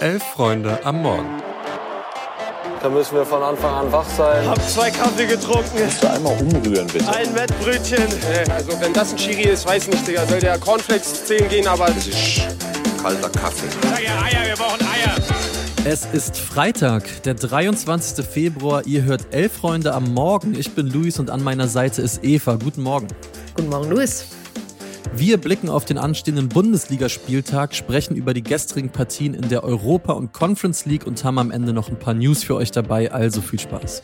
Elf Freunde am Morgen. Da müssen wir von Anfang an wach sein. Hab zwei Kaffee getrunken. Musst du einmal umrühren, bitte. Ein Wettbrötchen. Also wenn das ein Chiri ist, weiß nicht, Digga. Soll der Cornflakes 10 gehen, aber... Das ist kalter Kaffee. Sag ja Eier, wir brauchen Eier. Es ist Freitag, der 23. Februar. Ihr hört Elf Freunde am Morgen. Ich bin Luis und an meiner Seite ist Eva. Guten Morgen. Guten Morgen, Luis. Wir blicken auf den anstehenden Bundesligaspieltag, sprechen über die gestrigen Partien in der Europa- und Conference League und haben am Ende noch ein paar News für euch dabei. Also viel Spaß.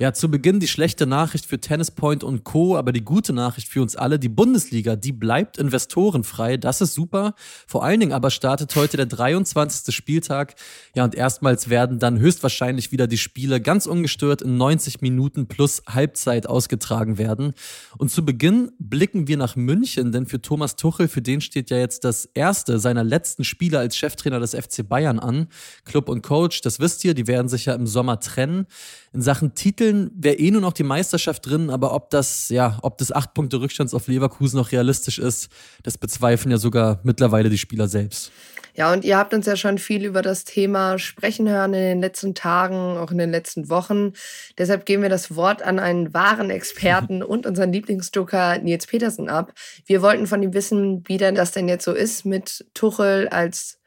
Ja, zu Beginn die schlechte Nachricht für Tennis Point und Co., aber die gute Nachricht für uns alle, die Bundesliga, die bleibt investorenfrei, das ist super. Vor allen Dingen aber startet heute der 23. Spieltag. Ja, und erstmals werden dann höchstwahrscheinlich wieder die Spiele ganz ungestört in 90 Minuten plus Halbzeit ausgetragen werden. Und zu Beginn blicken wir nach München, denn für Thomas Tuchel, für den steht ja jetzt das erste seiner letzten Spiele als Cheftrainer des FC Bayern an. Club und Coach, das wisst ihr, die werden sich ja im Sommer trennen. In Sachen Titeln wäre eh nur noch die Meisterschaft drin, aber ob das, ja, ob das acht Punkte Rückstands auf Leverkusen noch realistisch ist, das bezweifeln ja sogar mittlerweile die Spieler selbst. Ja, und ihr habt uns ja schon viel über das Thema sprechen hören in den letzten Tagen, auch in den letzten Wochen. Deshalb geben wir das Wort an einen wahren Experten und unseren Lieblingsjoker Nils Petersen ab. Wir wollten von ihm wissen, wie denn das denn jetzt so ist mit Tuchel als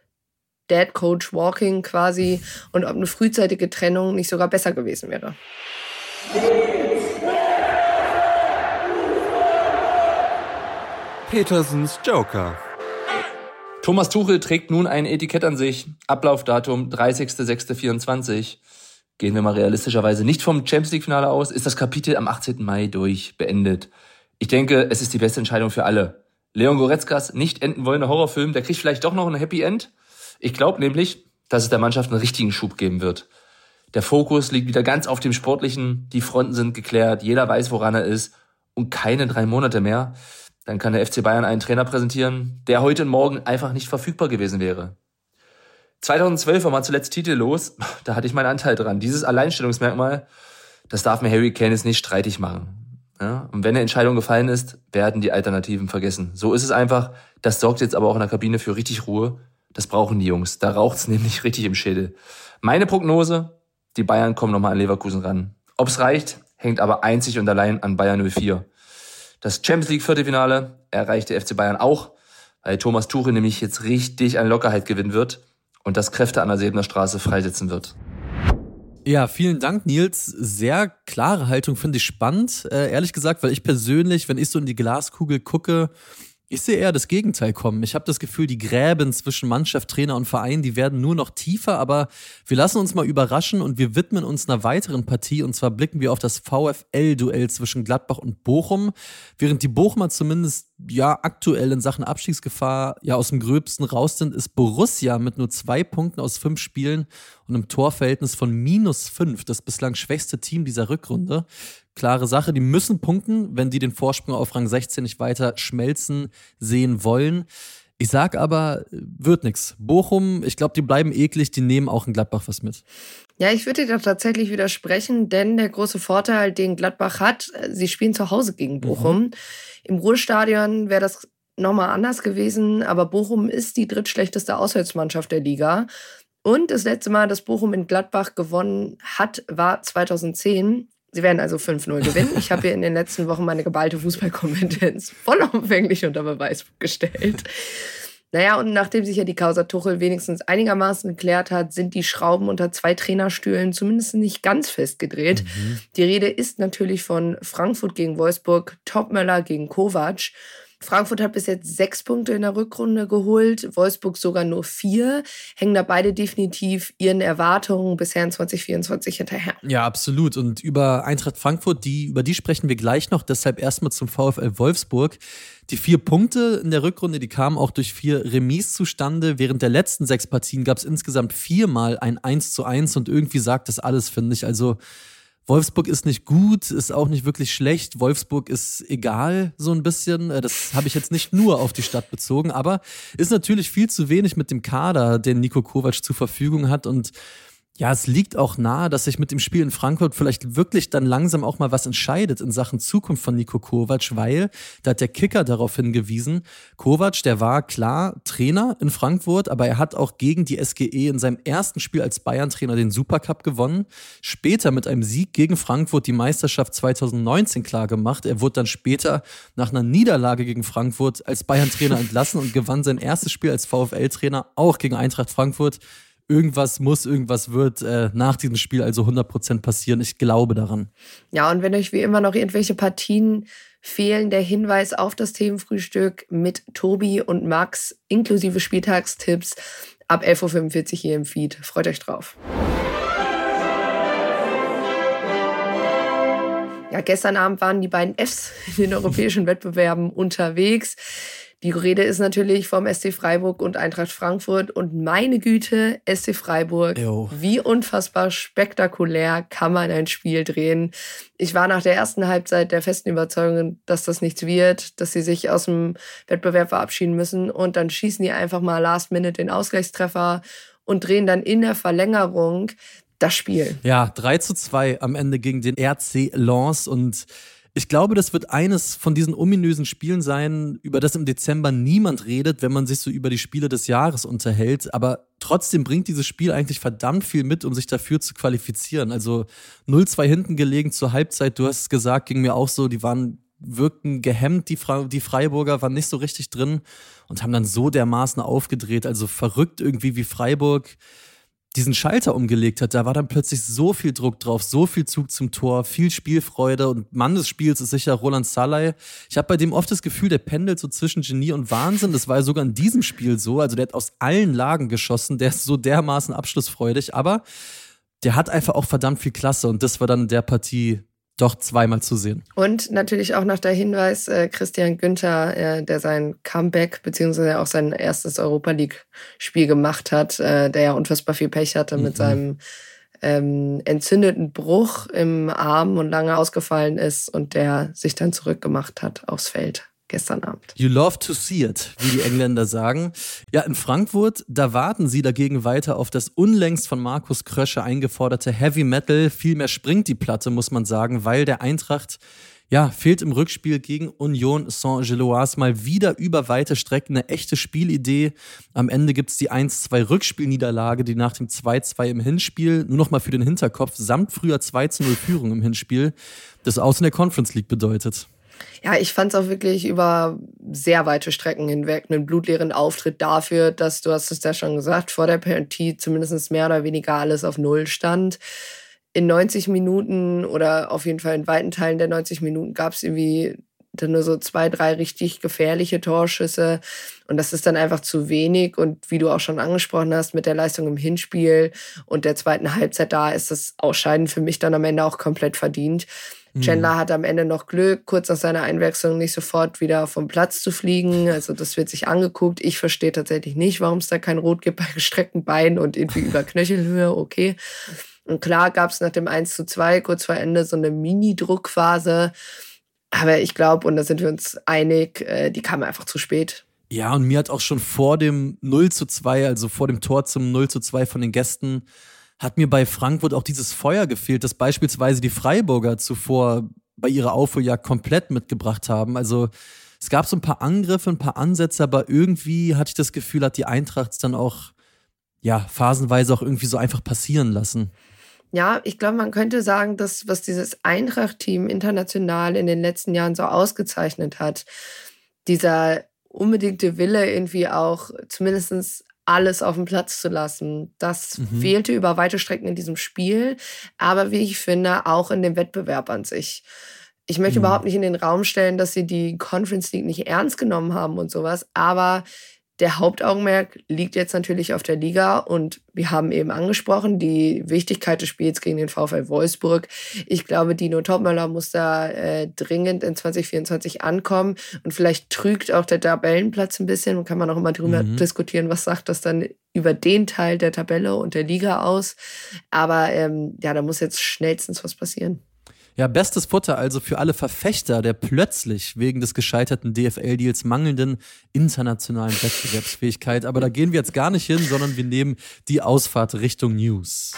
Dad Coach Walking quasi und ob eine frühzeitige Trennung nicht sogar besser gewesen wäre. Petersens Joker. Thomas Tuchel trägt nun ein Etikett an sich. Ablaufdatum 30.06.24. Gehen wir mal realistischerweise nicht vom Champions League Finale aus, ist das Kapitel am 18. Mai durch, beendet. Ich denke, es ist die beste Entscheidung für alle. Leon Goretzkas nicht enden wollender Horrorfilm, der kriegt vielleicht doch noch ein Happy End. Ich glaube nämlich, dass es der Mannschaft einen richtigen Schub geben wird. Der Fokus liegt wieder ganz auf dem Sportlichen, die Fronten sind geklärt, jeder weiß, woran er ist und keine drei Monate mehr. Dann kann der FC Bayern einen Trainer präsentieren, der heute und morgen einfach nicht verfügbar gewesen wäre. 2012 war mal zuletzt titellos, da hatte ich meinen Anteil dran. Dieses Alleinstellungsmerkmal, das darf mir Harry Kane jetzt nicht streitig machen. Ja? Und wenn eine Entscheidung gefallen ist, werden die Alternativen vergessen. So ist es einfach. Das sorgt jetzt aber auch in der Kabine für richtig Ruhe das brauchen die Jungs. Da raucht's nämlich richtig im Schädel. Meine Prognose, die Bayern kommen nochmal an Leverkusen ran. Ob's reicht, hängt aber einzig und allein an Bayern 04. Das Champions League Viertelfinale erreicht der FC Bayern auch, weil Thomas Tuchel nämlich jetzt richtig an Lockerheit gewinnen wird und das Kräfte an der Sebener Straße freisetzen wird. Ja, vielen Dank, Nils. Sehr klare Haltung, finde ich spannend. Äh, ehrlich gesagt, weil ich persönlich, wenn ich so in die Glaskugel gucke, ich sehe eher das Gegenteil kommen. Ich habe das Gefühl, die Gräben zwischen Mannschaft, Trainer und Verein, die werden nur noch tiefer, aber wir lassen uns mal überraschen und wir widmen uns einer weiteren Partie und zwar blicken wir auf das VfL-Duell zwischen Gladbach und Bochum. Während die Bochumer zumindest ja aktuell in Sachen Abstiegsgefahr ja aus dem Gröbsten raus sind, ist Borussia mit nur zwei Punkten aus fünf Spielen und einem Torverhältnis von minus fünf das bislang schwächste Team dieser Rückrunde klare Sache. Die müssen punkten, wenn die den Vorsprung auf Rang 16 nicht weiter schmelzen sehen wollen. Ich sag aber, wird nix. Bochum, ich glaube, die bleiben eklig, die nehmen auch in Gladbach was mit. Ja, ich würde dir da tatsächlich widersprechen, denn der große Vorteil, den Gladbach hat, sie spielen zu Hause gegen Bochum. Mhm. Im Ruhestadion wäre das nochmal anders gewesen, aber Bochum ist die drittschlechteste Auswärtsmannschaft der Liga. Und das letzte Mal, dass Bochum in Gladbach gewonnen hat, war 2010. Sie werden also 5-0 gewinnen. Ich habe hier in den letzten Wochen meine geballte Fußballkompetenz vollumfänglich unter Beweis gestellt. Naja, und nachdem sich ja die Causa Tuchel wenigstens einigermaßen geklärt hat, sind die Schrauben unter zwei Trainerstühlen zumindest nicht ganz festgedreht. Mhm. Die Rede ist natürlich von Frankfurt gegen Wolfsburg, Topmöller gegen Kovac. Frankfurt hat bis jetzt sechs Punkte in der Rückrunde geholt, Wolfsburg sogar nur vier. Hängen da beide definitiv ihren Erwartungen bisher in 2024 hinterher. Ja, absolut. Und über Eintracht Frankfurt, die, über die sprechen wir gleich noch. Deshalb erstmal zum VfL Wolfsburg. Die vier Punkte in der Rückrunde, die kamen auch durch vier Remis zustande. Während der letzten sechs Partien gab es insgesamt viermal ein 1 zu 1 und irgendwie sagt das alles, finde ich. Also Wolfsburg ist nicht gut, ist auch nicht wirklich schlecht. Wolfsburg ist egal, so ein bisschen. Äh, das habe ich jetzt nicht nur auf die Stadt bezogen, aber ist natürlich viel zu wenig mit dem Kader, den Nico Kovac zur Verfügung hat. Und Ja, es liegt auch nahe, dass sich mit dem Spiel in Frankfurt vielleicht wirklich dann langsam auch mal was entscheidet in Sachen Zukunft von Nico Kovac, weil da hat der Kicker darauf hingewiesen, Kovac, der war klar Trainer in Frankfurt, aber er hat auch gegen die SGE in seinem ersten Spiel als Bayern-Trainer den Supercup gewonnen, später mit einem Sieg gegen Frankfurt die Meisterschaft 2019 klar gemacht. Er wurde dann später nach einer Niederlage gegen Frankfurt als Bayern-Trainer entlassen und gewann sein erstes Spiel als VfL-Trainer auch gegen Eintracht Frankfurt irgendwas muss, irgendwas wird äh, nach diesem Spiel also 100% passieren. Ich glaube daran. Ja, und wenn euch wie immer noch irgendwelche Partien fehlen, der Hinweis auf das Themenfrühstück mit Tobi und Max inklusive Spieltagstipps ab 11.45 Uhr hier im Feed. Freut euch drauf. Ja, gestern Abend waren die beiden Fs in den europäischen Wettbewerben unterwegs. Die Rede ist natürlich vom SC Freiburg und Eintracht Frankfurt. Und meine Güte, SC Freiburg, Jo. wie unfassbar spektakulär kann man ein Spiel drehen. Ich war nach der ersten Halbzeit der festen Überzeugung, dass das nichts wird, dass sie sich aus dem Wettbewerb verabschieden müssen. Und dann schießen die einfach mal last minute den Ausgleichstreffer und drehen dann in der Verlängerung das Spiel. Ja, 3 zu 2 am Ende gegen den RC Lens und ich glaube, das wird eines von diesen ominösen Spielen sein, über das im Dezember niemand redet, wenn man sich so über die Spiele des Jahres unterhält. Aber trotzdem bringt dieses Spiel eigentlich verdammt viel mit, um sich dafür zu qualifizieren. Also 0-2 hinten gelegen zur Halbzeit, du hast es gesagt, ging mir auch so, die waren wirkten gehemmt, die, Fra die Freiburger waren nicht so richtig drin und haben dann so dermaßen aufgedreht. Also verrückt irgendwie wie Freiburg diesen Schalter umgelegt hat, da war dann plötzlich so viel Druck drauf, so viel Zug zum Tor, viel Spielfreude und Mann des Spiels ist sicher Roland Salai. Ich habe bei dem oft das Gefühl, der pendelt so zwischen Genie und Wahnsinn. Das war ja sogar in diesem Spiel so. Also der hat aus allen Lagen geschossen, der ist so dermaßen abschlussfreudig, aber der hat einfach auch verdammt viel Klasse und das war dann der Partie doch zweimal zu sehen. Und natürlich auch noch der Hinweis, äh, Christian Günther, äh, der sein Comeback beziehungsweise auch sein erstes Europa League-Spiel gemacht hat, äh, der ja unfassbar viel Pech hatte Mhm. mit seinem ähm, entzündeten Bruch im Arm und lange ausgefallen ist und der sich dann zurückgemacht hat aufs Feld gestern Abend. You love to see it, wie die Engländer sagen. Ja, in Frankfurt, da warten sie dagegen weiter auf das unlängst von Markus Krösche eingeforderte Heavy Metal. Vielmehr springt die Platte, muss man sagen, weil der Eintracht ja, fehlt im Rückspiel gegen Union Saint-Gilloise mal wieder über weite Strecken eine echte Spielidee. Am Ende gibt's die 1-2 Rückspielniederlage, die nach dem 2-2 im Hinspiel, nur noch mal für den Hinterkopf, samt früher 2-0 Führung im Hinspiel, das aus in der Conference League bedeutet. Ja, ich fand es auch wirklich über sehr weite Strecken hinweg einen blutleeren Auftritt dafür, dass, du hast es ja schon gesagt, vor der Partie zumindest mehr oder weniger alles auf Null stand. In 90 Minuten oder auf jeden Fall in weiten Teilen der 90 Minuten gab es irgendwie dann nur so zwei, drei richtig gefährliche Torschüsse. Und das ist dann einfach zu wenig. Und wie du auch schon angesprochen hast, mit der Leistung im Hinspiel und der zweiten Halbzeit da ist das Ausscheiden für mich dann am Ende auch komplett verdient. Chandler hat am Ende noch Glück, kurz nach seiner Einwechslung nicht sofort wieder vom Platz zu fliegen. Also das wird sich angeguckt. Ich verstehe tatsächlich nicht, warum es da kein Rot gibt bei gestreckten Beinen und irgendwie über Knöchelhöhe. Okay. Und klar gab es nach dem 1 zu 2 kurz vor Ende so eine Mini-Druckphase. Aber ich glaube, und da sind wir uns einig, äh, die kam einfach zu spät. Ja, und mir hat auch schon vor dem 0 zu 2, also vor dem Tor zum 0 zu 2 von den Gästen, hat mir bei Frankfurt auch dieses Feuer gefehlt, das beispielsweise die Freiburger zuvor bei ihrer Aufholjagd komplett mitgebracht haben. Also es gab so ein paar Angriffe, ein paar Ansätze, aber irgendwie hatte ich das Gefühl, hat die Eintracht es dann auch, ja, phasenweise auch irgendwie so einfach passieren lassen. Ja, ich glaube, man könnte sagen, dass was dieses Eintracht-Team international in den letzten Jahren so ausgezeichnet hat, dieser unbedingte Wille irgendwie auch zumindest alles auf den Platz zu lassen. Das Mhm. fehlte über weite Strecken in diesem Spiel, aber wie ich finde, auch in dem Wettbewerb an sich. Ich möchte Mhm. überhaupt nicht in den Raum stellen, dass sie die Conference League nicht ernst genommen haben und sowas, aber der Hauptaugenmerk liegt jetzt natürlich auf der Liga und wir haben eben angesprochen, die Wichtigkeit des Spiels gegen den VfL Wolfsburg. Ich glaube, Dino Topmöller muss da äh, dringend in 2024 ankommen und vielleicht trügt auch der Tabellenplatz ein bisschen. Kann man auch immer drüber Mhm. diskutieren, was sagt das dann über den Teil der Tabelle und der Liga aus. Aber ähm, ja, da muss jetzt schnellstens was passieren. Ja, bestes Futter also für alle Verfechter der plötzlich wegen des gescheiterten DFL-Deals mangelnden internationalen Wettbewerbsfähigkeit. Aber da gehen wir jetzt gar nicht hin, sondern wir nehmen die Ausfahrt Richtung News.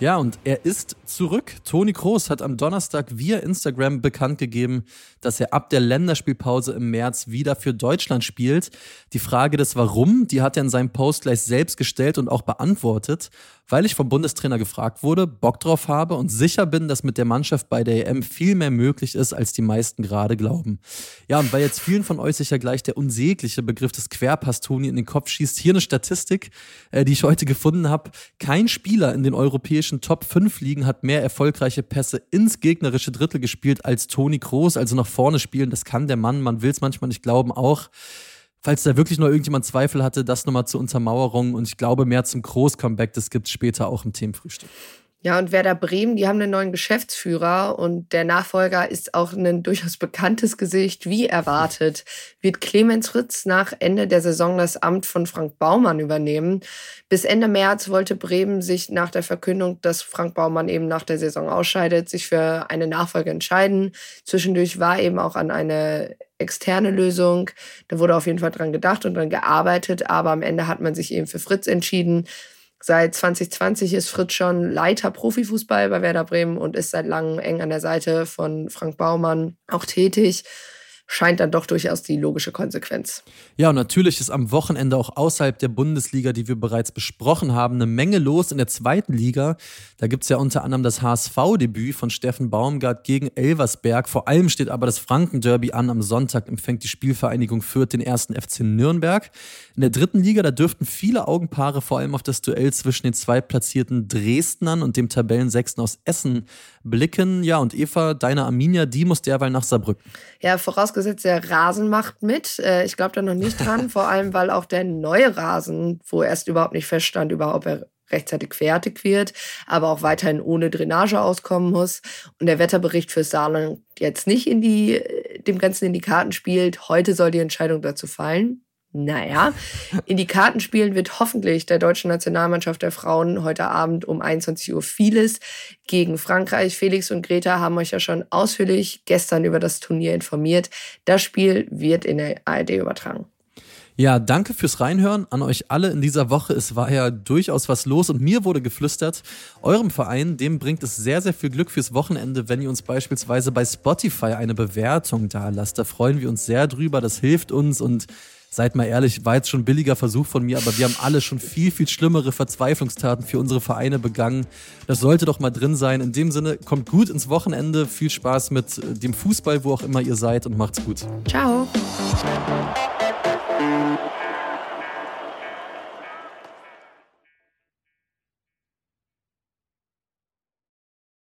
Ja, und er ist zurück. Toni Kroos hat am Donnerstag via Instagram bekannt gegeben, dass er ab der Länderspielpause im März wieder für Deutschland spielt. Die Frage des Warum, die hat er in seinem Post gleich selbst gestellt und auch beantwortet, weil ich vom Bundestrainer gefragt wurde, Bock drauf habe und sicher bin, dass mit der Mannschaft bei der EM viel mehr möglich ist, als die meisten gerade glauben. Ja, und weil jetzt vielen von euch sicher gleich der unsägliche Begriff des Querpass-Toni in den Kopf schießt, hier eine Statistik, äh, die ich heute gefunden habe. Kein Spieler in den europäischen europäischen Top 5 Ligen hat mehr erfolgreiche Pässe ins gegnerische Drittel gespielt als Toni Kroos, also nach vorne spielen. Das kann der Mann, man will es manchmal nicht glauben, auch. Falls da wirklich noch irgendjemand Zweifel hatte, das nochmal zur Untermauerung und ich glaube mehr zum Groß-Comeback, das gibt es später auch im Themenfrühstück. Ja, und Werder Bremen, die haben einen neuen Geschäftsführer und der Nachfolger ist auch ein durchaus bekanntes Gesicht. Wie erwartet wird Clemens Fritz nach Ende der Saison das Amt von Frank Baumann übernehmen. Bis Ende März wollte Bremen sich nach der Verkündung, dass Frank Baumann eben nach der Saison ausscheidet, sich für eine Nachfolge entscheiden. Zwischendurch war eben auch an eine externe Lösung. Da wurde auf jeden Fall dran gedacht und dran gearbeitet, aber am Ende hat man sich eben für Fritz entschieden. Seit 2020 ist Fritz schon Leiter Profifußball bei Werder Bremen und ist seit langem eng an der Seite von Frank Baumann auch tätig scheint dann doch durchaus die logische Konsequenz. Ja, und natürlich ist am Wochenende auch außerhalb der Bundesliga, die wir bereits besprochen haben, eine Menge los in der zweiten Liga. Da gibt es ja unter anderem das HSV-Debüt von Steffen Baumgart gegen Elversberg. Vor allem steht aber das Franken-Derby an. Am Sonntag empfängt die Spielvereinigung Fürth den ersten FC Nürnberg. In der dritten Liga, da dürften viele Augenpaare vor allem auf das Duell zwischen den zweitplatzierten Dresdnern und dem Tabellensechsten aus Essen blicken. Ja, und Eva, deine Arminia, die muss derweil nach Saarbrücken. Ja, vorausgesetzt, der Rasen macht mit. Äh, ich glaube da noch nicht dran, vor allem, weil auch der neue Rasen, wo erst überhaupt nicht feststand, überhaupt er rechtzeitig fertig wird, aber auch weiterhin ohne Drainage auskommen muss. Und der Wetterbericht für Saarland jetzt nicht in die, äh, dem Ganzen in die Karten spielt. Heute soll die Entscheidung dazu fallen. Naja, in die Karten spielen wird hoffentlich der deutschen Nationalmannschaft der Frauen heute Abend um 21 Uhr vieles gegen Frankreich. Felix und Greta haben euch ja schon ausführlich gestern über das Turnier informiert. Das Spiel wird in der ARD übertragen. Ja, danke fürs Reinhören an euch alle in dieser Woche. Es war ja durchaus was los und mir wurde geflüstert, eurem Verein, dem bringt es sehr, sehr viel Glück fürs Wochenende, wenn ihr uns beispielsweise bei Spotify eine Bewertung da lasst. Da freuen wir uns sehr drüber. Das hilft uns und seid mal ehrlich, war jetzt schon ein billiger Versuch von mir, aber wir haben alle schon viel, viel schlimmere Verzweiflungstaten für unsere Vereine begangen. Das sollte doch mal drin sein. In dem Sinne, kommt gut ins Wochenende. Viel Spaß mit dem Fußball, wo auch immer ihr seid und macht's gut. Ciao.